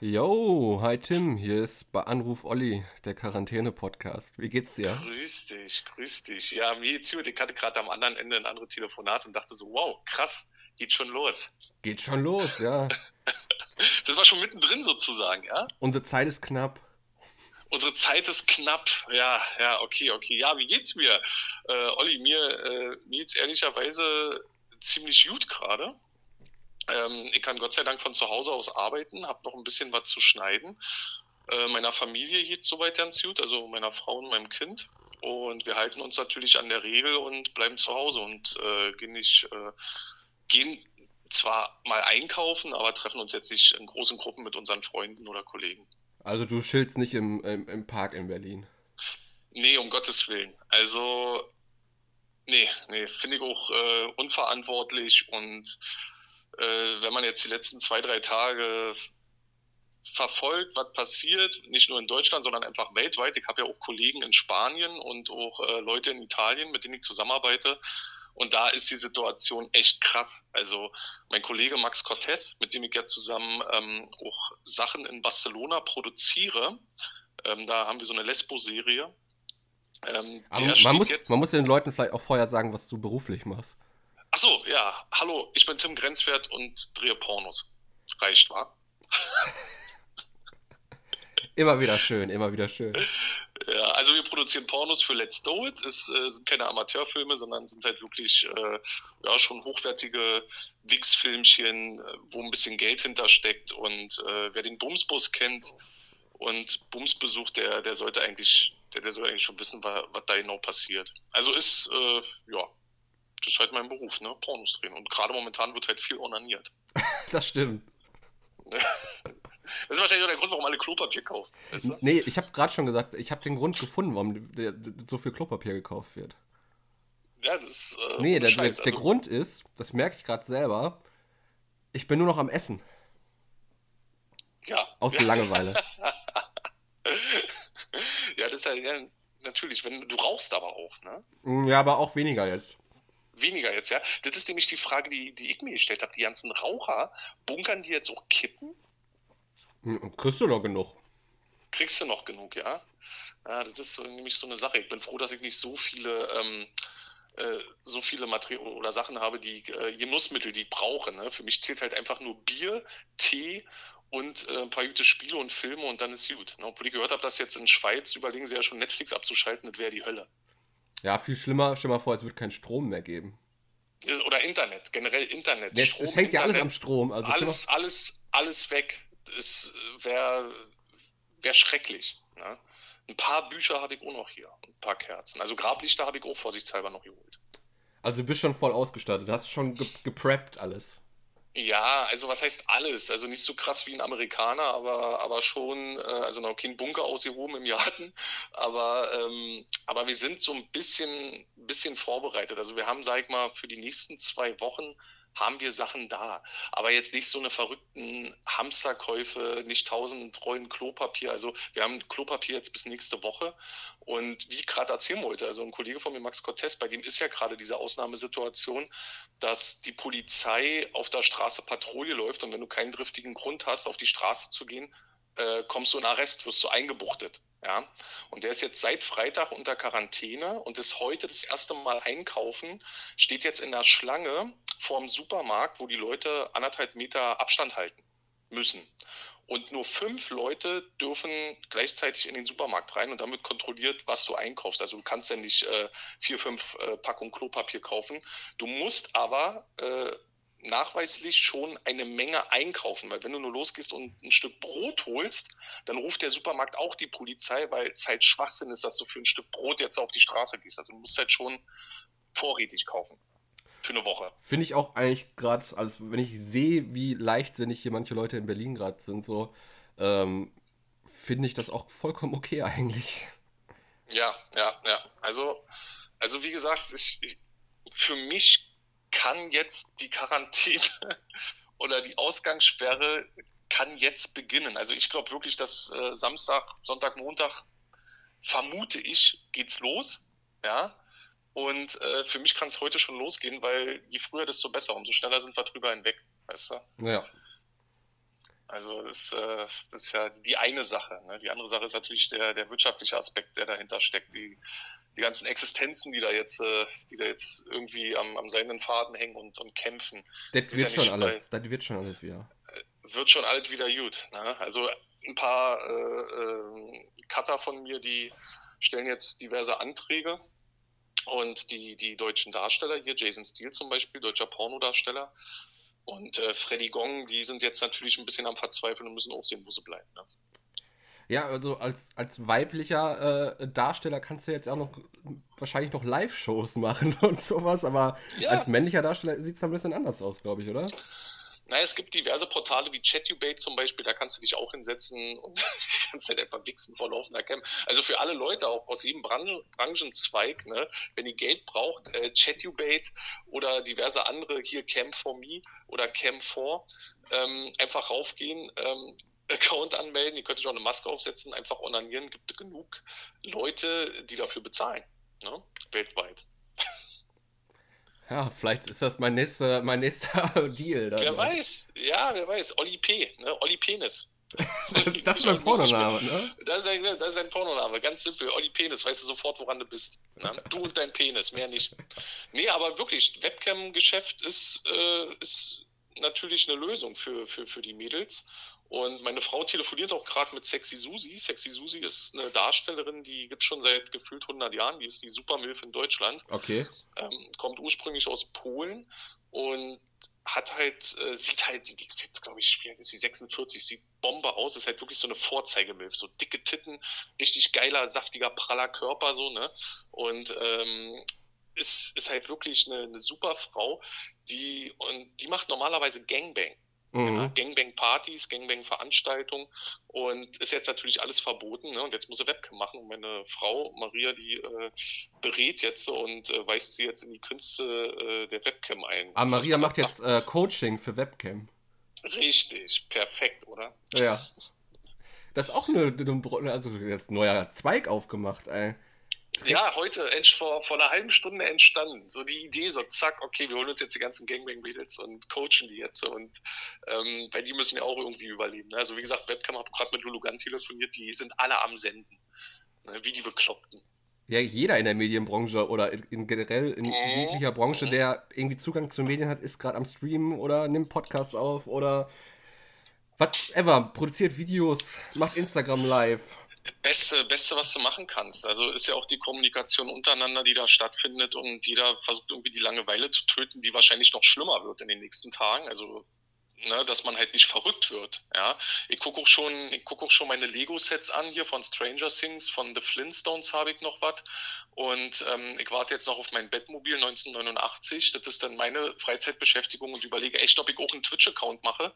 Yo, hi Tim, hier ist bei Anruf Olli, der Quarantäne-Podcast. Wie geht's dir? Grüß dich, grüß dich. Ja, mir geht's gut. Ich hatte gerade am anderen Ende ein anderes Telefonat und dachte so, wow, krass, geht schon los. Geht schon los, ja. Sind wir schon mittendrin sozusagen, ja? Unsere Zeit ist knapp. Unsere Zeit ist knapp. Ja, ja, okay, okay. Ja, wie geht's mir? Äh, Olli, mir, äh, mir geht's ehrlicherweise ziemlich gut gerade. Ähm, ich kann Gott sei Dank von zu Hause aus arbeiten, habe noch ein bisschen was zu schneiden. Äh, meiner Familie geht soweit ganz gut, also meiner Frau und meinem Kind. Und wir halten uns natürlich an der Regel und bleiben zu Hause und äh, gehen nicht, äh, gehen zwar mal einkaufen, aber treffen uns jetzt nicht in großen Gruppen mit unseren Freunden oder Kollegen. Also du chillst nicht im, im, im Park in Berlin. Nee, um Gottes Willen. Also, nee, nee, finde ich auch äh, unverantwortlich und äh, wenn man jetzt die letzten zwei, drei Tage verfolgt, was passiert, nicht nur in Deutschland, sondern einfach weltweit. Ich habe ja auch Kollegen in Spanien und auch äh, Leute in Italien, mit denen ich zusammenarbeite. Und da ist die Situation echt krass. Also mein Kollege Max Cortez, mit dem ich ja zusammen ähm, auch Sachen in Barcelona produziere, ähm, da haben wir so eine Lesbo-Serie. Ähm, man, muss, man muss den Leuten vielleicht auch vorher sagen, was du beruflich machst. Achso, ja. Hallo, ich bin Tim Grenzwert und drehe Pornos. Reicht, wa? immer wieder schön, immer wieder schön. Ja, also wir produzieren Pornos für Let's Do It. Es äh, sind keine Amateurfilme, sondern sind halt wirklich äh, ja, schon hochwertige Wix-Filmchen, äh, wo ein bisschen Geld hintersteckt. Und äh, wer den Bumsbus kennt und Bums besucht, der, der sollte eigentlich, der, der soll eigentlich schon wissen, was, was da genau passiert. Also ist, äh, ja, das ist halt mein Beruf, ne? Pornos drehen. Und gerade momentan wird halt viel onaniert. das stimmt. Das ist wahrscheinlich auch der Grund, warum alle Klopapier kaufen. Weißt du? Nee, ich habe gerade schon gesagt, ich habe den Grund gefunden, warum so viel Klopapier gekauft wird. Ja, das ist. Äh, nee, der, der, der also, Grund ist, das merke ich gerade selber, ich bin nur noch am Essen. Ja. Aus Langeweile. ja, das ist ja, ja, natürlich, wenn du rauchst aber auch, ne? Ja, aber auch weniger jetzt weniger jetzt, ja. Das ist nämlich die Frage, die, die ich mir gestellt habe. Die ganzen Raucher, bunkern die jetzt auch Kippen? Hm, kriegst du noch genug. Kriegst du noch genug, ja? Ja, das ist so, nämlich so eine Sache. Ich bin froh, dass ich nicht so viele, ähm, äh, so viele Materialien oder Sachen habe, die äh, Genussmittel, die ich brauche. Ne? Für mich zählt halt einfach nur Bier, Tee und äh, ein paar gute Spiele und Filme und dann ist gut. Ne? Obwohl ich gehört habe, dass jetzt in Schweiz überlegen sie ja schon Netflix abzuschalten, das wäre die Hölle. Ja, viel schlimmer. Stell mal vor, es wird keinen Strom mehr geben. Oder Internet, generell Internet. Ja, Strom, es hängt ja alles am Strom. Also alles, alles, alles weg. Das wäre wär schrecklich. Ne? Ein paar Bücher habe ich auch noch hier. Ein paar Kerzen. Also Grablichter habe ich auch vorsichtshalber noch geholt. Also du bist schon voll ausgestattet. Du hast schon ge gepreppt alles. Ja, also was heißt alles? Also nicht so krass wie ein Amerikaner, aber, aber schon, äh, also noch kein Bunker ausgehoben im Garten, aber, ähm, aber wir sind so ein bisschen, bisschen vorbereitet. Also wir haben, sag ich mal, für die nächsten zwei Wochen haben wir Sachen da. Aber jetzt nicht so eine verrückten Hamsterkäufe, nicht tausend Rollen Klopapier. Also wir haben Klopapier jetzt bis nächste Woche. Und wie ich gerade erzählen wollte, also ein Kollege von mir, Max Cortez, bei dem ist ja gerade diese Ausnahmesituation, dass die Polizei auf der Straße Patrouille läuft und wenn du keinen driftigen Grund hast, auf die Straße zu gehen, äh, kommst du in Arrest, wirst du eingebuchtet. Ja, und der ist jetzt seit Freitag unter Quarantäne und ist heute das erste Mal einkaufen, steht jetzt in der Schlange vorm Supermarkt, wo die Leute anderthalb Meter Abstand halten müssen. Und nur fünf Leute dürfen gleichzeitig in den Supermarkt rein und dann wird kontrolliert, was du einkaufst. Also du kannst ja nicht äh, vier, fünf äh, Packungen Klopapier kaufen. Du musst aber äh, nachweislich schon eine Menge einkaufen, weil wenn du nur losgehst und ein Stück Brot holst, dann ruft der Supermarkt auch die Polizei, weil es halt Schwachsinn ist, dass du für ein Stück Brot jetzt auf die Straße gehst. Also du musst halt schon vorrätig kaufen. Für eine Woche. Finde ich auch eigentlich gerade, als wenn ich sehe, wie leichtsinnig hier manche Leute in Berlin gerade sind, so, ähm, finde ich das auch vollkommen okay eigentlich. Ja, ja, ja. Also, also wie gesagt, ich, ich, für mich kann jetzt die Quarantäne oder die Ausgangssperre kann jetzt beginnen. Also ich glaube wirklich, dass äh, Samstag, Sonntag, Montag vermute ich, geht's los. Ja. Und äh, für mich kann es heute schon losgehen, weil je früher, desto besser. Umso schneller sind wir drüber hinweg. Weißt du? Ja. Also das, äh, das ist ja die eine Sache. Ne? Die andere Sache ist natürlich der, der wirtschaftliche Aspekt, der dahinter steckt. Die, die ganzen Existenzen, die da jetzt, äh, die da jetzt irgendwie am, am seidenen Faden hängen und, und kämpfen. Das wird, ja schon alles, das wird schon alles wieder. Äh, wird schon alles wieder gut. Ne? Also ein paar äh, äh, Cutter von mir, die stellen jetzt diverse Anträge und die, die deutschen Darsteller, hier Jason Steele zum Beispiel, deutscher Pornodarsteller, und äh, Freddy Gong, die sind jetzt natürlich ein bisschen am Verzweifeln und müssen auch sehen, wo sie bleiben. Ne? Ja, also als, als weiblicher äh, Darsteller kannst du jetzt auch noch wahrscheinlich noch Live-Shows machen und sowas, aber ja. als männlicher Darsteller sieht es ein bisschen anders aus, glaube ich, oder? Naja, es gibt diverse Portale wie Chatubate zum Beispiel, da kannst du dich auch hinsetzen und kannst halt einfach wichsen vor laufender Cam. Also für alle Leute, auch aus jedem Branchen, Branchenzweig, ne, wenn ihr Geld braucht, äh, Chatubate oder diverse andere, hier Cam 4 Me oder Cam 4, ähm, einfach raufgehen, ähm, Account anmelden, ihr könnt euch auch eine Maske aufsetzen, einfach onanieren, gibt genug Leute, die dafür bezahlen, ne, weltweit. Ja, vielleicht ist das mein nächster, mein nächster Deal. Dann, wer weiß, ja, wer weiß. Olli P, ne? Olli Penis. das ist mein Pornoname, ne? Das ist, ein, das ist ein Pornoname, ganz simpel. Olli Penis, weißt du sofort, woran du bist. Ne? Du und dein Penis, mehr nicht. Nee, aber wirklich, Webcam-Geschäft ist, äh, ist natürlich eine Lösung für, für, für die Mädels. Und meine Frau telefoniert auch gerade mit Sexy Susi. Sexy Susi ist eine Darstellerin, die gibt schon seit gefühlt 100 Jahren. Die ist die Supermilf in Deutschland. Okay. Ähm, kommt ursprünglich aus Polen und hat halt, äh, sieht halt, die ist jetzt, glaube ich, wie alt ist sie, 46, sieht Bombe aus, ist halt wirklich so eine Vorzeigemilf, so dicke Titten, richtig geiler, saftiger, praller Körper, so, ne? Und ähm, ist, ist halt wirklich eine, eine super Frau, die, und die macht normalerweise Gangbang. Mhm. Ja, Gangbang-Partys, Gangbang-Veranstaltungen und ist jetzt natürlich alles verboten. Ne? Und jetzt muss er Webcam machen. Und meine Frau Maria, die äh, berät jetzt und äh, weist sie jetzt in die Künste äh, der Webcam ein. Ah, Maria macht jetzt äh, Coaching für Webcam. Richtig, perfekt, oder? Ja. Das ist auch eine, also jetzt ein neuer Zweig aufgemacht, ey. Ja, heute vor, vor einer halben Stunde entstanden. So die Idee, so zack, okay, wir holen uns jetzt die ganzen Gangbang-Mädels und coachen die jetzt. Und ähm, bei die müssen ja auch irgendwie überleben. Ne? Also wie gesagt, Webcam hat gerade mit Lulugan telefoniert, die sind alle am Senden. Ne? Wie die Bekloppten. Ja, jeder in der Medienbranche oder in, in generell in mhm. jeglicher Branche, mhm. der irgendwie Zugang zu Medien hat, ist gerade am Streamen oder nimmt Podcasts auf oder whatever, produziert Videos, macht Instagram live. Beste, Beste, was du machen kannst. Also ist ja auch die Kommunikation untereinander, die da stattfindet und jeder versucht irgendwie die Langeweile zu töten, die wahrscheinlich noch schlimmer wird in den nächsten Tagen. Also Ne, dass man halt nicht verrückt wird. Ja, ich gucke auch schon, ich gucke auch schon meine Lego-Sets an hier von Stranger Things, von The Flintstones habe ich noch was und ähm, ich warte jetzt noch auf mein Bettmobil 1989. Das ist dann meine Freizeitbeschäftigung und überlege echt, ob ich auch einen Twitch-Account mache,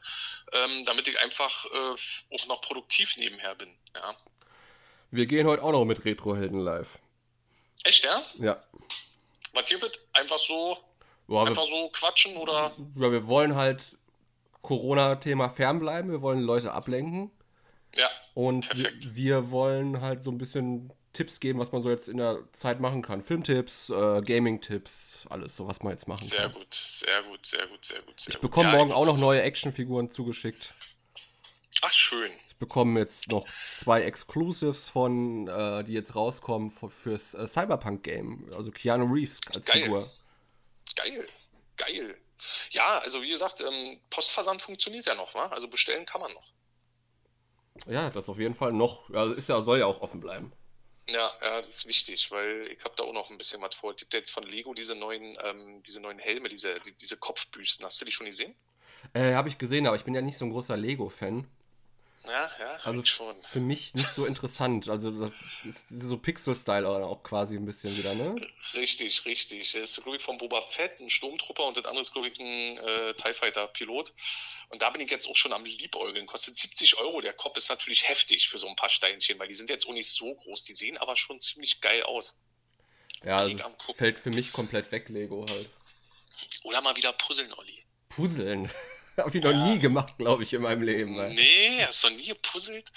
ähm, damit ich einfach äh, auch noch produktiv nebenher bin. Ja. Wir gehen heute auch noch mit Retrohelden live. Echt, ja? Ja. Was hier wird? Einfach so, Boah, einfach so quatschen oder? Ja, wir wollen halt Corona-Thema fernbleiben. Wir wollen Leute ablenken. Ja. Und wir, wir, wollen halt so ein bisschen Tipps geben, was man so jetzt in der Zeit machen kann. Filmtipps, äh, Gaming-Tipps, alles so, was man jetzt machen sehr kann. Sehr gut, sehr gut, sehr gut, sehr gut. Sehr ich bekomme ja, morgen auch noch neue Actionfiguren zugeschickt. Ach, schön bekommen jetzt noch zwei Exclusives von, äh, die jetzt rauskommen fürs äh, Cyberpunk-Game. Also Keanu Reeves als Geil. Figur. Geil, geil. Ja, also wie gesagt, ähm, Postversand funktioniert ja noch, wa? Also bestellen kann man noch. Ja, das auf jeden Fall noch. Also ist ja, soll ja auch offen bleiben. Ja, ja, das ist wichtig, weil ich habe da auch noch ein bisschen was vor. Es gibt ja jetzt von Lego diese neuen, ähm, diese neuen Helme, diese, die, diese Kopfbüsten. Hast du die schon gesehen? Äh, habe ich gesehen, aber ich bin ja nicht so ein großer Lego-Fan. Ja, ja, also schon. Für mich nicht so interessant. Also das ist so Pixel-Style auch quasi ein bisschen wieder, ne? Richtig, richtig. Das ist, glaube ich, von Boba Fett, ein Sturmtrupper und das andere ist, glaube ich, ein äh, TIE Fighter-Pilot. Und da bin ich jetzt auch schon am Liebäugeln. Kostet 70 Euro. Der Kopf ist natürlich heftig für so ein paar Steinchen, weil die sind jetzt auch nicht so groß. Die sehen aber schon ziemlich geil aus. Ja, also fällt für mich komplett weg, Lego halt. Oder mal wieder puzzeln, Olli. Puzzeln? Habe ich noch ja. nie gemacht, glaube ich, in meinem Leben. Ne? Nee, hast du noch nie gepuzzelt?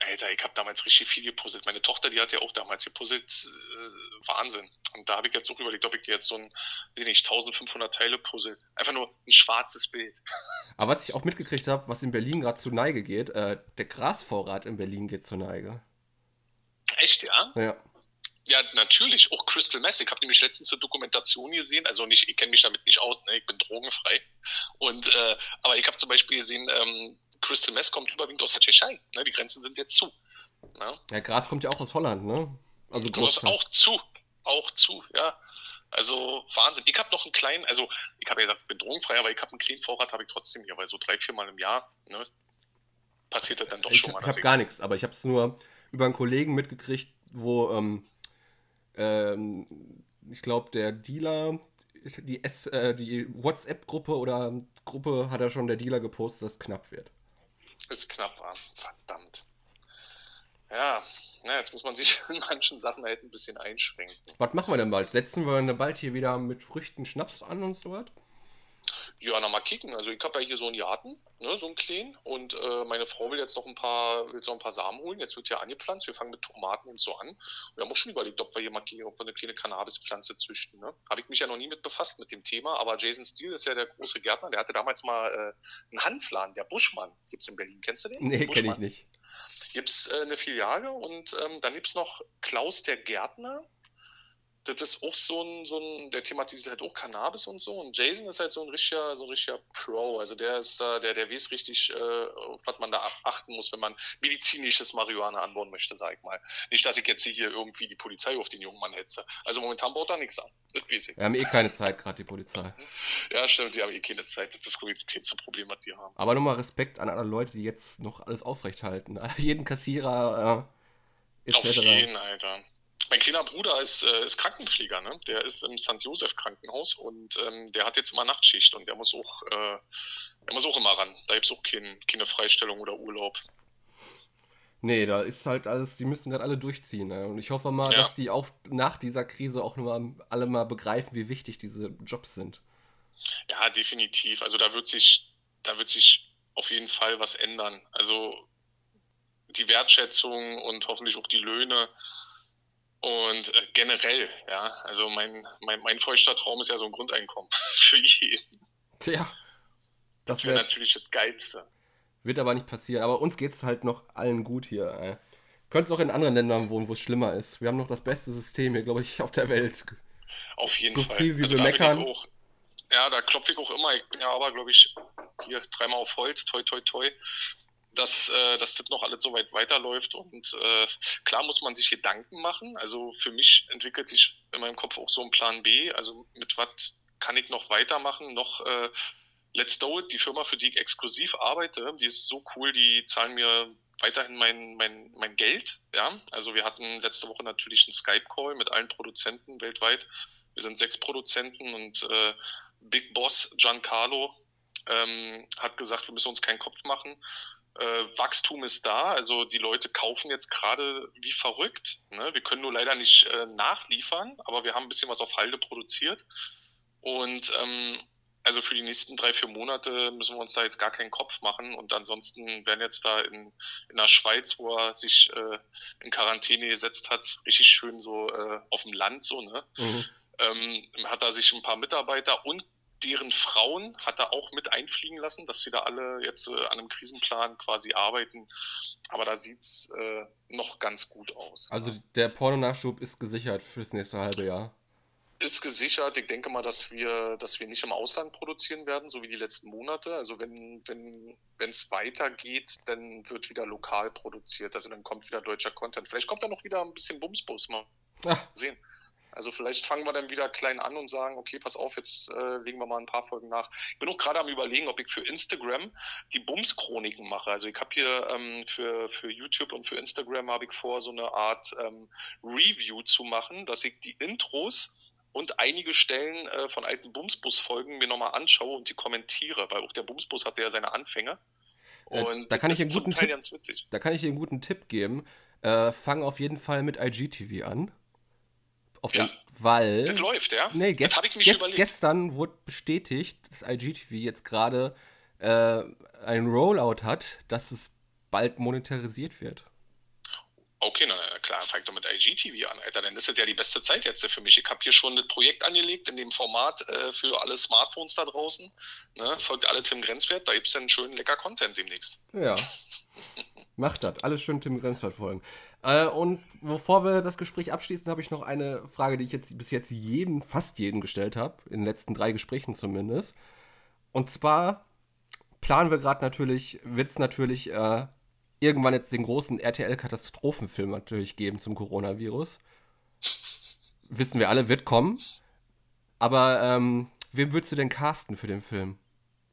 Alter, ich habe damals richtig viel gepuzzelt. Meine Tochter, die hat ja auch damals gepuzzelt. Äh, Wahnsinn. Und da habe ich jetzt auch überlegt, ob ich jetzt so ein, weiß nicht, 1500 Teile puzzle. Einfach nur ein schwarzes Bild. Aber was ich auch mitgekriegt habe, was in Berlin gerade zur Neige geht, äh, der Grasvorrat in Berlin geht zur Neige. Echt, ja? Ja. Ja, natürlich. Auch Crystal Mess. Ich habe nämlich letztens eine Dokumentation gesehen. Also nicht, ich kenne mich damit nicht aus, ne? ich bin drogenfrei. Und äh, aber ich habe zum Beispiel gesehen, ähm, Crystal Mess kommt überwiegend aus der Tschechei. Ne? Die Grenzen sind jetzt zu. Ne? Ja, Gras kommt ja auch aus Holland, ne? Also Großteil. auch zu. Auch zu, ja. Also Wahnsinn. Ich habe noch einen kleinen, also ich habe ja gesagt, ich bin drogenfrei, aber ich habe einen kleinen Vorrat, habe ich trotzdem hier, weil so drei, vier Mal im Jahr ne, passiert das dann doch ich, schon mal. Ich habe gar nichts, aber ich habe es nur über einen Kollegen mitgekriegt, wo ähm, ähm, ich glaube, der Dealer, die, äh, die WhatsApp-Gruppe oder Gruppe hat er schon der Dealer gepostet, dass es knapp wird. Ist knapp, war. Verdammt. Ja, na, jetzt muss man sich in manchen Sachen halt ein bisschen einschränken. Was machen wir denn bald? Setzen wir denn bald hier wieder mit Früchten Schnaps an und so was? Ja, noch mal kicken. Also ich habe ja hier so einen Garten, ne, so einen kleinen. Und äh, meine Frau will jetzt noch ein paar, will jetzt noch ein paar Samen holen. Jetzt wird ja angepflanzt. Wir fangen mit Tomaten und so an. Und wir haben auch schon überlegt, ob wir hier mal ob wir eine kleine Cannabispflanze züchten. Ne? Habe ich mich ja noch nie mit befasst mit dem Thema. Aber Jason Steele ist ja der große Gärtner. Der hatte damals mal äh, einen Hanfladen, der Buschmann. Gibt es in Berlin. Kennst du den? Nee, kenne ich nicht. Gibt es äh, eine Filiale und ähm, dann gibt es noch Klaus der Gärtner das ist auch so ein, so ein, der thematisiert halt auch Cannabis und so. Und Jason ist halt so ein richtiger, so ein richtiger Pro. Also der ist da, der, der weiß richtig, äh, was man da achten muss, wenn man medizinisches Marihuana anbauen möchte, sag ich mal. Nicht, dass ich jetzt hier irgendwie die Polizei auf den jungen Mann hetze. Also momentan baut da nichts an. Das weiß ich. Wir haben eh keine Zeit, gerade die Polizei. Ja, stimmt, die haben eh keine Zeit. Das ist das kleinste Problem, was die haben. Aber nochmal Respekt an alle Leute, die jetzt noch alles aufrechthalten. Jeden Kassierer, äh, etc. Auf jeden, Alter. Mein kleiner Bruder ist, äh, ist Krankenpfleger, ne? Der ist im St. Josef Krankenhaus und ähm, der hat jetzt immer Nachtschicht und der muss auch, äh, der muss auch immer ran. Da gibt es auch kein, keine Freistellung oder Urlaub. Nee, da ist halt alles, die müssen gerade alle durchziehen. Ne? Und ich hoffe mal, ja. dass die auch nach dieser Krise auch nur alle mal begreifen, wie wichtig diese Jobs sind. Ja, definitiv. Also da wird sich, da wird sich auf jeden Fall was ändern. Also die Wertschätzung und hoffentlich auch die Löhne und äh, generell, ja, also mein, mein, mein feuchter Traum ist ja so ein Grundeinkommen für jeden. Tja, das wäre natürlich das Geilste. Wird aber nicht passieren. Aber uns geht es halt noch allen gut hier. Äh. Könnte es auch in anderen Ländern wohnen, wo es schlimmer ist. Wir haben noch das beste System hier, glaube ich, auf der Welt. Auf jeden so Fall. So viel wie also wir meckern. Auch, ja, da klopfe ich auch immer. Ja aber, glaube ich, hier dreimal auf Holz, toi, toi, toi dass, äh, dass das noch alles so weit weiterläuft. Und äh, klar muss man sich Gedanken machen. Also für mich entwickelt sich in meinem Kopf auch so ein Plan B. Also mit was kann ich noch weitermachen? Noch äh, Let's Do It, die Firma, für die ich exklusiv arbeite, die ist so cool, die zahlen mir weiterhin mein, mein, mein Geld. Ja, also wir hatten letzte Woche natürlich einen Skype-Call mit allen Produzenten weltweit. Wir sind sechs Produzenten und äh, Big Boss Giancarlo ähm, hat gesagt, wir müssen uns keinen Kopf machen äh, Wachstum ist da, also die Leute kaufen jetzt gerade wie verrückt. Ne? Wir können nur leider nicht äh, nachliefern, aber wir haben ein bisschen was auf Halde produziert. Und ähm, also für die nächsten drei, vier Monate müssen wir uns da jetzt gar keinen Kopf machen. Und ansonsten werden jetzt da in, in der Schweiz, wo er sich äh, in Quarantäne gesetzt hat, richtig schön so äh, auf dem Land so, ne? Mhm. Ähm, hat er sich ein paar Mitarbeiter und deren Frauen hat er auch mit einfliegen lassen, dass sie da alle jetzt äh, an einem Krisenplan quasi arbeiten. Aber da sieht es äh, noch ganz gut aus. Also der Pornonachschub ist gesichert fürs nächste halbe Jahr. Ist gesichert. Ich denke mal, dass wir, dass wir nicht im Ausland produzieren werden, so wie die letzten Monate. Also wenn wenn wenn es weitergeht, dann wird wieder lokal produziert. Also dann kommt wieder deutscher Content. Vielleicht kommt da noch wieder ein bisschen Bumsbus mal Ach. sehen. Also vielleicht fangen wir dann wieder klein an und sagen, okay, pass auf, jetzt äh, legen wir mal ein paar Folgen nach. Ich bin auch gerade am überlegen, ob ich für Instagram die Bums-Chroniken mache. Also ich habe hier ähm, für, für YouTube und für Instagram habe ich vor, so eine Art ähm, Review zu machen, dass ich die Intros und einige Stellen äh, von alten Bumsbus-Folgen mir nochmal anschaue und die kommentiere, weil auch der Bumsbus hatte ja seine Anfänge. Äh, und da kann ich einen guten Tipp, da kann ich dir einen guten Tipp geben. Äh, fang auf jeden Fall mit IGTV an. Auf ja. Weil. Das läuft, ja? Nee, gest, gest, gestern wurde bestätigt, dass IGTV jetzt gerade äh, ein Rollout hat, dass es bald monetarisiert wird. Okay, na, na klar, fang doch mit IGTV an, Alter. Dann ist das ja die beste Zeit jetzt für mich. Ich habe hier schon ein Projekt angelegt in dem Format äh, für alle Smartphones da draußen. Ne? Folgt alle Tim Grenzwert, da gibt es dann schön lecker Content demnächst. Ja. Macht das. Alles schön Tim Grenzwert folgen. Äh, und bevor wir das Gespräch abschließen, habe ich noch eine Frage, die ich jetzt bis jetzt jedem, fast jedem gestellt habe, in den letzten drei Gesprächen zumindest. Und zwar planen wir gerade natürlich, wird es natürlich äh, irgendwann jetzt den großen RTL-Katastrophenfilm natürlich geben zum Coronavirus. Wissen wir alle, wird kommen. Aber ähm, wen würdest du denn casten für den Film?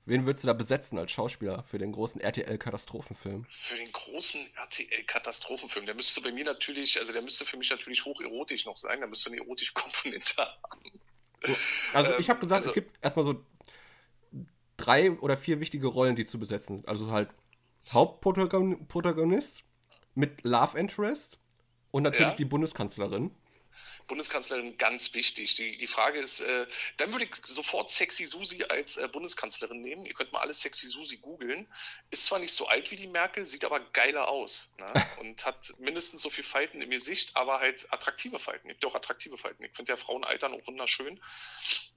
Wen würdest du da besetzen als Schauspieler für den großen RTL-Katastrophenfilm? Für den großen RTL-Katastrophenfilm, der müsste bei mir natürlich, also der müsste für mich natürlich hocherotisch noch sein, der müsste eine erotische Komponente haben. Also ich habe gesagt, also, es gibt erstmal so drei oder vier wichtige Rollen, die zu besetzen sind. Also halt Hauptprotagonist mit Love Interest und natürlich ja. die Bundeskanzlerin. Bundeskanzlerin ganz wichtig. Die, die Frage ist, äh, dann würde ich sofort Sexy Susi als äh, Bundeskanzlerin nehmen. Ihr könnt mal alles Sexy Susi googeln. Ist zwar nicht so alt wie die Merkel, sieht aber geiler aus. Ne? Und hat mindestens so viel Falten im Gesicht, aber halt attraktive Falten. Gibt auch attraktive Falten. Ich finde ja Frauen altern auch wunderschön.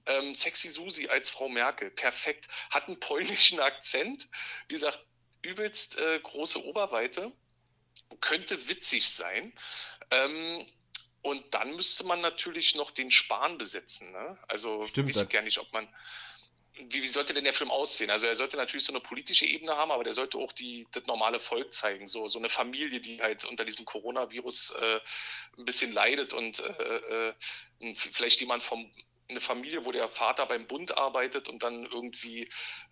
Ähm, Sexy Susi als Frau Merkel, perfekt. Hat einen polnischen Akzent. Wie gesagt, übelst äh, große Oberweite. Könnte witzig sein. Ähm, und dann müsste man natürlich noch den Spahn besetzen. Ne? Also Stimmt, ich weiß gar nicht, ob man. Wie, wie, sollte denn der Film aussehen? Also er sollte natürlich so eine politische Ebene haben, aber der sollte auch die, das normale Volk zeigen. So, so eine Familie, die halt unter diesem Coronavirus äh, ein bisschen leidet und äh, äh, vielleicht jemand vom eine Familie, wo der Vater beim Bund arbeitet und dann irgendwie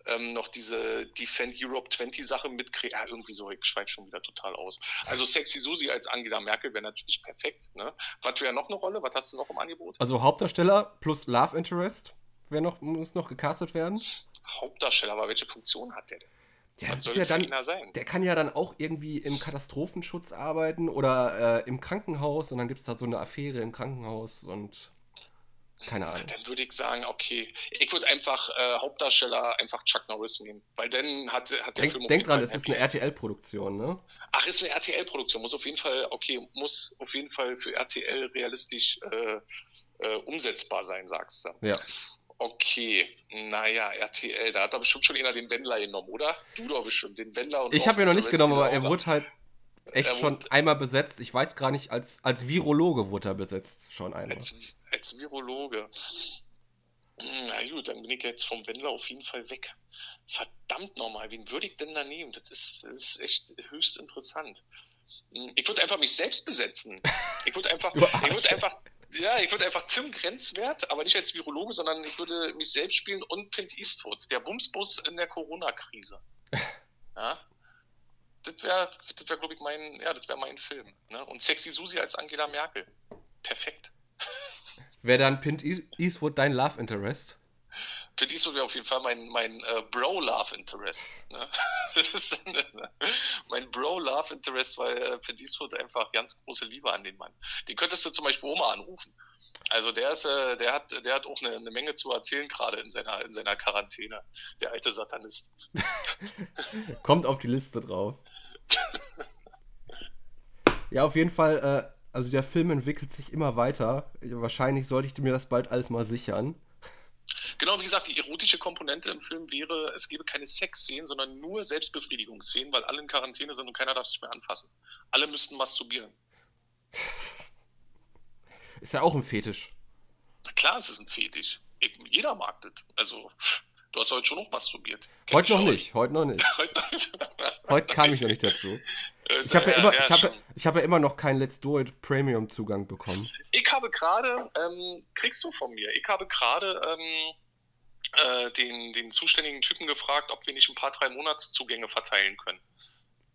ähm, noch diese Defend Europe 20 Sache mitkriegt. Ja, irgendwie so, ich schweife schon wieder total aus. Also Sexy Susi als Angela Merkel wäre natürlich perfekt. Ne? Was wäre noch eine Rolle? Was hast du noch im Angebot? Also Hauptdarsteller plus Love Interest wer noch, muss noch gecastet werden. Hauptdarsteller, aber welche Funktion hat der denn? Ja, Was soll ja dann, der kann ja dann auch irgendwie im Katastrophenschutz arbeiten oder äh, im Krankenhaus und dann gibt es da so eine Affäre im Krankenhaus und keine Ahnung. Dann würde ich sagen, okay, ich würde einfach äh, Hauptdarsteller einfach Chuck Norris nehmen, weil dann hat, hat der denk, Film. Denk dran, es ist eine RTL-Produktion, ne? Ach, ist eine RTL-Produktion, muss auf jeden Fall, okay, muss auf jeden Fall für RTL realistisch äh, äh, umsetzbar sein, sagst du. Ja. Okay, naja, RTL, da hat doch bestimmt schon einer den Wendler genommen, oder? Du doch bestimmt, den Wendler und Ich habe ihn noch nicht genommen, aber er wurde halt echt er schon einmal besetzt. Ich weiß gar nicht, als, als Virologe wurde er besetzt, schon einmal. Als, als Virologe. Hm, na gut, dann bin ich jetzt vom Wendler auf jeden Fall weg. Verdammt nochmal, wen würde ich denn da nehmen? Das ist, das ist echt höchst interessant. Hm, ich würde einfach mich selbst besetzen. Ich würde einfach, ich würde einfach, ja, ich würde einfach Tim Grenzwert, aber nicht als Virologe, sondern ich würde mich selbst spielen und Clint Eastwood, der Bumsbus in der Corona-Krise. Ja, das wäre, das wär, glaube ich, mein, ja, das wäre mein Film. Ne? Und Sexy Susi als Angela Merkel. Perfekt. Wäre dann Pint Eastwood dein Love Interest? Pint Eastwood wäre auf jeden Fall mein, mein äh, Bro-Love Interest. Ne? Das ist äh, mein Bro-Love Interest, weil äh, Pint Eastwood einfach ganz große Liebe an den Mann. Den könntest du zum Beispiel Oma anrufen. Also der ist, äh, der hat, der hat auch eine, eine Menge zu erzählen, gerade in seiner, in seiner Quarantäne. Der alte Satanist. Kommt auf die Liste drauf. Ja, auf jeden Fall äh, also der Film entwickelt sich immer weiter. Wahrscheinlich sollte ich mir das bald alles mal sichern. Genau, wie gesagt, die erotische Komponente im Film wäre, es gäbe keine Sexszenen, sondern nur Selbstbefriedigungsszenen, weil alle in Quarantäne sind und keiner darf sich mehr anfassen. Alle müssten masturbieren. Ist ja auch ein Fetisch. Na klar, es ist ein Fetisch. Jeder mag das. Also, du hast heute schon noch masturbiert. Kenn heute noch nicht, heute noch nicht. heute kam ich noch nicht dazu. Ich habe ja, immer, ich habe, ich habe ja immer noch keinen Let's Do It Premium Zugang bekommen. Ich habe gerade, ähm, kriegst du von mir, ich habe gerade ähm, äh, den, den zuständigen Typen gefragt, ob wir nicht ein paar drei Monatszugänge verteilen können.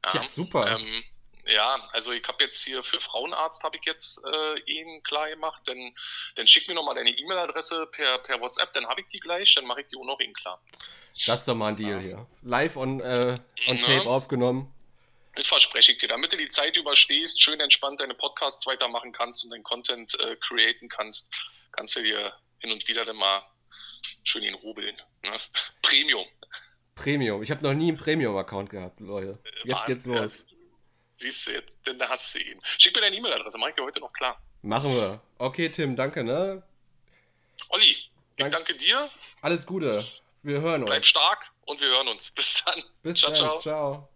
Ja, ja super. Ähm, ja, also ich habe jetzt hier für Frauenarzt habe ich jetzt äh, ihn klar gemacht, dann, dann schick mir nochmal deine E-Mail-Adresse per, per WhatsApp, dann habe ich die gleich, dann mache ich die auch noch ihn klar. Das ist doch mal ein Deal ja. hier. Live on, äh, on Tape aufgenommen. Das verspreche ich dir. Damit du die Zeit überstehst, schön entspannt deine Podcasts weitermachen kannst und deinen Content äh, createn kannst, kannst du dir hin und wieder dann mal schön ihn hobeln. Ne? Premium. Premium. Ich habe noch nie einen Premium-Account gehabt, Leute. Jetzt geht's los. Siehst du, denn da hast du ihn. Schick mir deine E-Mail-Adresse, mach ich dir heute noch klar. Machen wir. Okay, Tim, danke, ne? Olli, ich danke dir. Alles Gute. Wir hören uns. Bleib stark und wir hören uns. Bis dann. Bis ciao, dann. ciao. ciao.